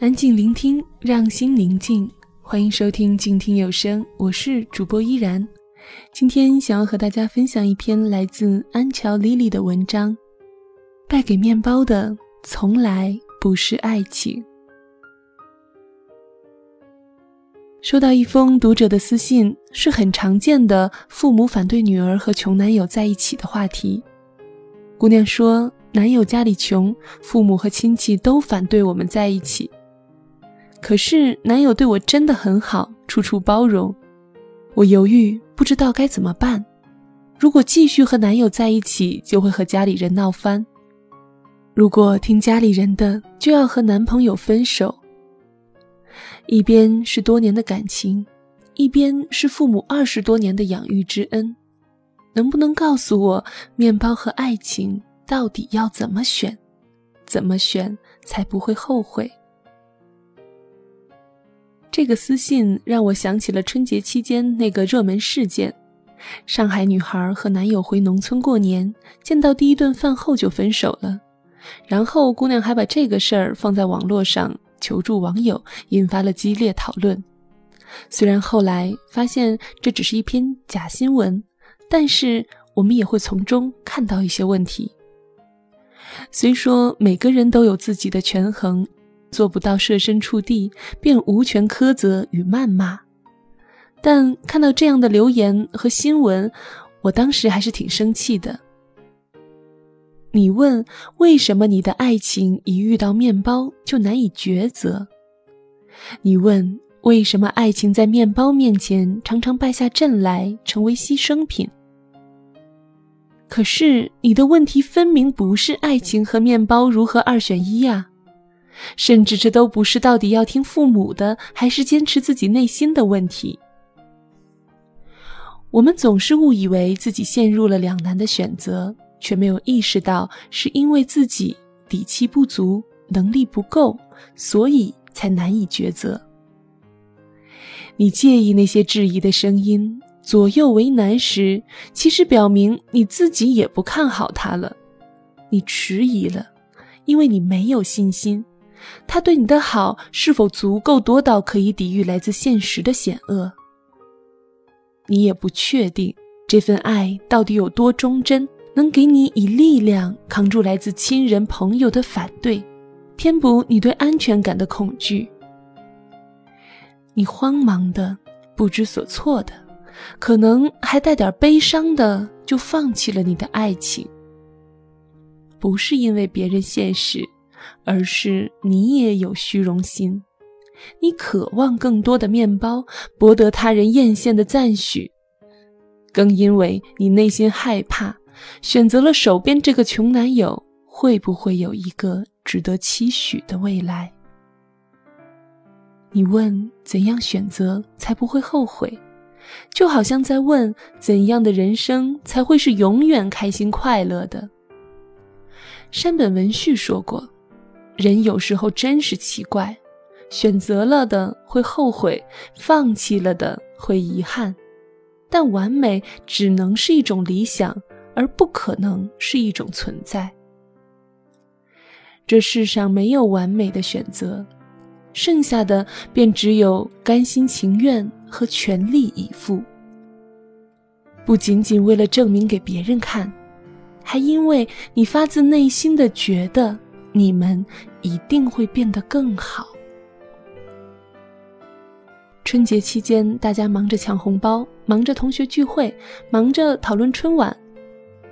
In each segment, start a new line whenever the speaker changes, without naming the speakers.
安静聆听，让心宁静。欢迎收听静听有声，我是主播依然。今天想要和大家分享一篇来自安乔莉莉的文章：败给面包的从来不是爱情。收到一封读者的私信，是很常见的父母反对女儿和穷男友在一起的话题。姑娘说，男友家里穷，父母和亲戚都反对我们在一起。可是男友对我真的很好，处处包容。我犹豫，不知道该怎么办。如果继续和男友在一起，就会和家里人闹翻；如果听家里人的，就要和男朋友分手。一边是多年的感情，一边是父母二十多年的养育之恩。能不能告诉我，面包和爱情到底要怎么选？怎么选才不会后悔？这个私信让我想起了春节期间那个热门事件：上海女孩和男友回农村过年，见到第一顿饭后就分手了。然后姑娘还把这个事儿放在网络上求助网友，引发了激烈讨论。虽然后来发现这只是一篇假新闻，但是我们也会从中看到一些问题。虽说每个人都有自己的权衡。做不到设身处地，便无权苛责与谩骂。但看到这样的留言和新闻，我当时还是挺生气的。你问为什么你的爱情一遇到面包就难以抉择？你问为什么爱情在面包面前常常败下阵来，成为牺牲品？可是你的问题分明不是爱情和面包如何二选一呀？甚至这都不是到底要听父母的，还是坚持自己内心的问题。我们总是误以为自己陷入了两难的选择，却没有意识到是因为自己底气不足、能力不够，所以才难以抉择。你介意那些质疑的声音，左右为难时，其实表明你自己也不看好他了。你迟疑了，因为你没有信心。他对你的好是否足够多到可以抵御来自现实的险恶？你也不确定这份爱到底有多忠贞，能给你以力量扛住来自亲人朋友的反对，填补你对安全感的恐惧。你慌忙的、不知所措的，可能还带点悲伤的，就放弃了你的爱情。不是因为别人现实。而是你也有虚荣心，你渴望更多的面包，博得他人艳羡的赞许，更因为你内心害怕，选择了手边这个穷男友会不会有一个值得期许的未来？你问怎样选择才不会后悔，就好像在问怎样的人生才会是永远开心快乐的。山本文绪说过。人有时候真是奇怪，选择了的会后悔，放弃了的会遗憾，但完美只能是一种理想，而不可能是一种存在。这世上没有完美的选择，剩下的便只有甘心情愿和全力以赴。不仅仅为了证明给别人看，还因为你发自内心的觉得。你们一定会变得更好。春节期间，大家忙着抢红包，忙着同学聚会，忙着讨论春晚。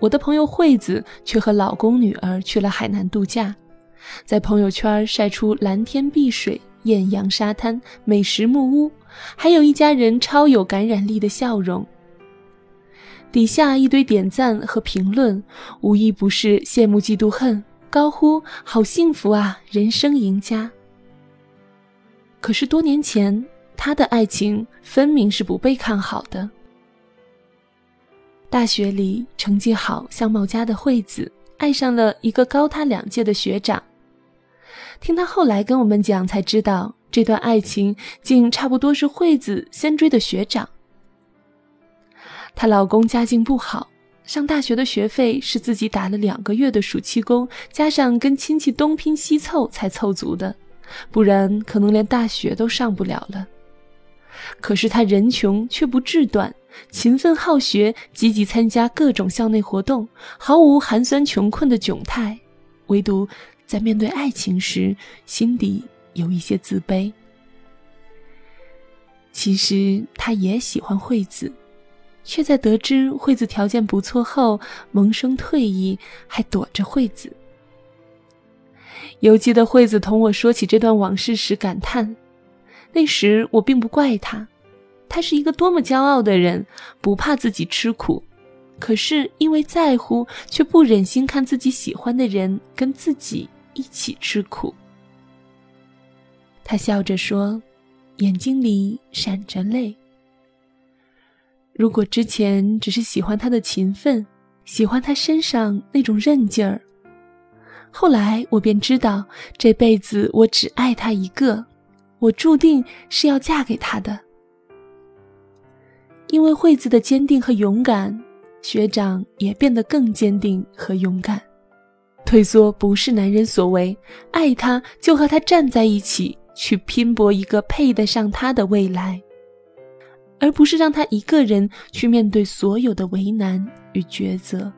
我的朋友惠子却和老公女儿去了海南度假，在朋友圈晒出蓝天碧水、艳阳沙滩、美食木屋，还有一家人超有感染力的笑容。底下一堆点赞和评论，无一不是羡慕、嫉妒、恨。高呼好幸福啊，人生赢家。可是多年前，他的爱情分明是不被看好的。大学里成绩好、相貌佳的惠子，爱上了一个高他两届的学长。听他后来跟我们讲，才知道这段爱情竟差不多是惠子先追的学长。她老公家境不好。上大学的学费是自己打了两个月的暑期工，加上跟亲戚东拼西凑才凑足的，不然可能连大学都上不了了。可是他人穷却不志短，勤奋好学，积极参加各种校内活动，毫无寒酸穷困的窘态。唯独在面对爱情时，心底有一些自卑。其实他也喜欢惠子，却在得知惠子条件不错后萌生退意，还躲着惠子。犹记得惠子同我说起这段往事时感叹：“那时我并不怪他，他是一个多么骄傲的人，不怕自己吃苦。可是因为在乎，却不忍心看自己喜欢的人跟自己一起吃苦。”他笑着说。眼睛里闪着泪。如果之前只是喜欢他的勤奋，喜欢他身上那种韧劲儿，后来我便知道这辈子我只爱他一个，我注定是要嫁给他的。因为惠子的坚定和勇敢，学长也变得更坚定和勇敢。退缩不是男人所为，爱他就和他站在一起。去拼搏一个配得上他的未来，而不是让他一个人去面对所有的为难与抉择。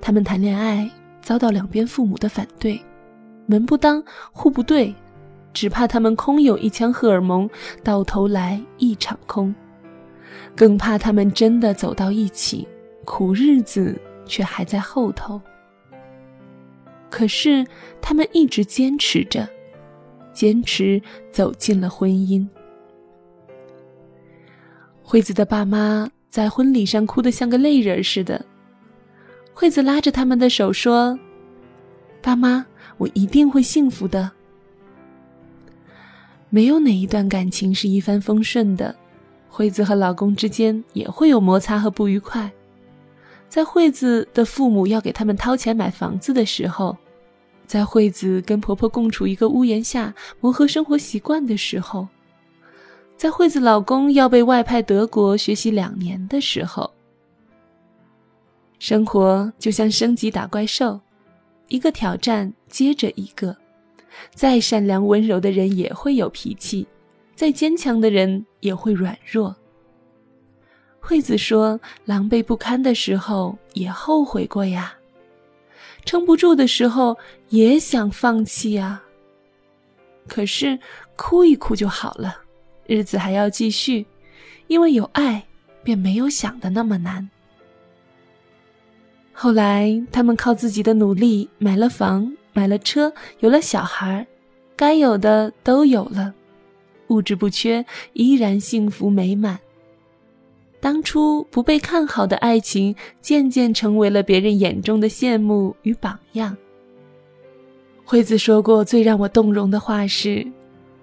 他们谈恋爱遭到两边父母的反对，门不当户不对，只怕他们空有一腔荷尔蒙，到头来一场空；更怕他们真的走到一起，苦日子却还在后头。可是他们一直坚持着。坚持走进了婚姻。惠子的爸妈在婚礼上哭得像个泪人似的。惠子拉着他们的手说：“爸妈，我一定会幸福的。”没有哪一段感情是一帆风顺的，惠子和老公之间也会有摩擦和不愉快。在惠子的父母要给他们掏钱买房子的时候。在惠子跟婆婆共处一个屋檐下磨合生活习惯的时候，在惠子老公要被外派德国学习两年的时候，生活就像升级打怪兽，一个挑战接着一个。再善良温柔的人也会有脾气，再坚强的人也会软弱。惠子说：“狼狈不堪的时候也后悔过呀。”撑不住的时候也想放弃啊。可是哭一哭就好了，日子还要继续，因为有爱，便没有想的那么难。后来他们靠自己的努力买了房，买了车，有了小孩，该有的都有了，物质不缺，依然幸福美满。当初不被看好的爱情，渐渐成为了别人眼中的羡慕与榜样。惠子说过最让我动容的话是：“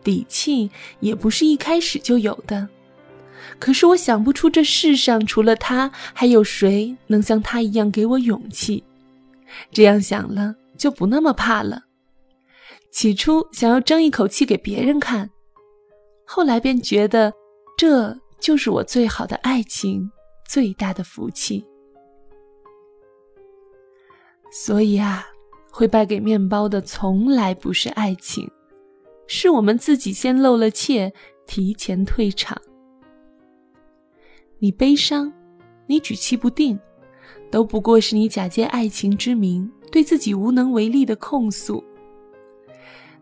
底气也不是一开始就有的，可是我想不出这世上除了他，还有谁能像他一样给我勇气。这样想了，就不那么怕了。起初想要争一口气给别人看，后来便觉得这……”就是我最好的爱情，最大的福气。所以啊，会败给面包的从来不是爱情，是我们自己先露了怯，提前退场。你悲伤，你举棋不定，都不过是你假借爱情之名，对自己无能为力的控诉。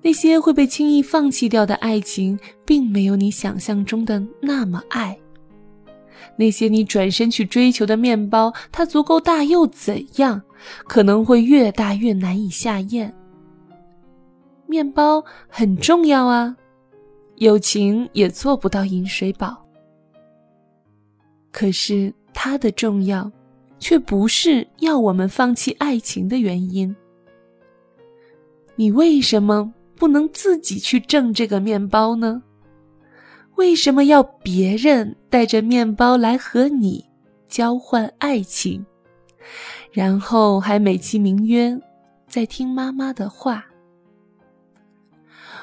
那些会被轻易放弃掉的爱情，并没有你想象中的那么爱。那些你转身去追求的面包，它足够大又怎样？可能会越大越难以下咽。面包很重要啊，友情也做不到饮水饱。可是它的重要，却不是要我们放弃爱情的原因。你为什么？不能自己去挣这个面包呢？为什么要别人带着面包来和你交换爱情，然后还美其名曰在听妈妈的话？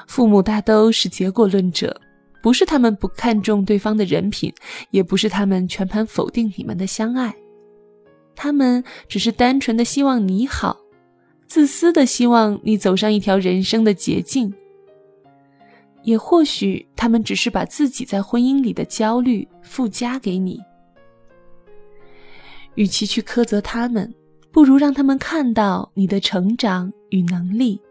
父母大都是结果论者，不是他们不看重对方的人品，也不是他们全盘否定你们的相爱，他们只是单纯的希望你好，自私的希望你走上一条人生的捷径。也或许他们只是把自己在婚姻里的焦虑附加给你。与其去苛责他们，不如让他们看到你的成长与能力。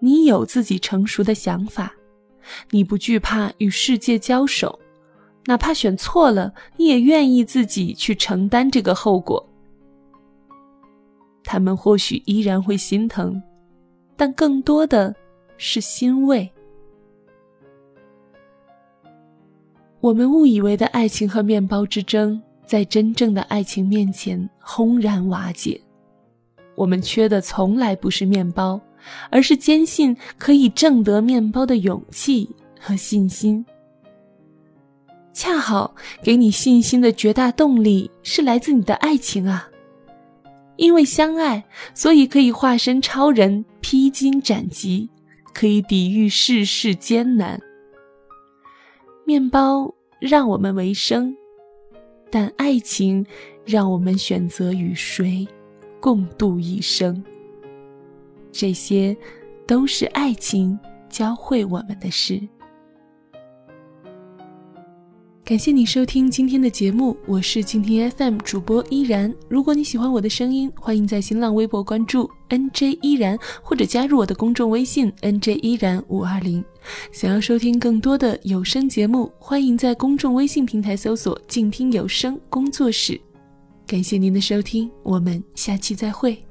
你有自己成熟的想法，你不惧怕与世界交手，哪怕选错了，你也愿意自己去承担这个后果。他们或许依然会心疼，但更多的是欣慰。我们误以为的爱情和面包之争，在真正的爱情面前轰然瓦解。我们缺的从来不是面包，而是坚信可以挣得面包的勇气和信心。恰好给你信心的绝大动力是来自你的爱情啊！因为相爱，所以可以化身超人，披荆斩棘，可以抵御世事艰难。面包让我们为生，但爱情让我们选择与谁共度一生。这些，都是爱情教会我们的事。感谢你收听今天的节目，我是静听 FM 主播依然。如果你喜欢我的声音，欢迎在新浪微博关注 NJ 依然，或者加入我的公众微信 NJ 依然五二零。想要收听更多的有声节目，欢迎在公众微信平台搜索“静听有声工作室”。感谢您的收听，我们下期再会。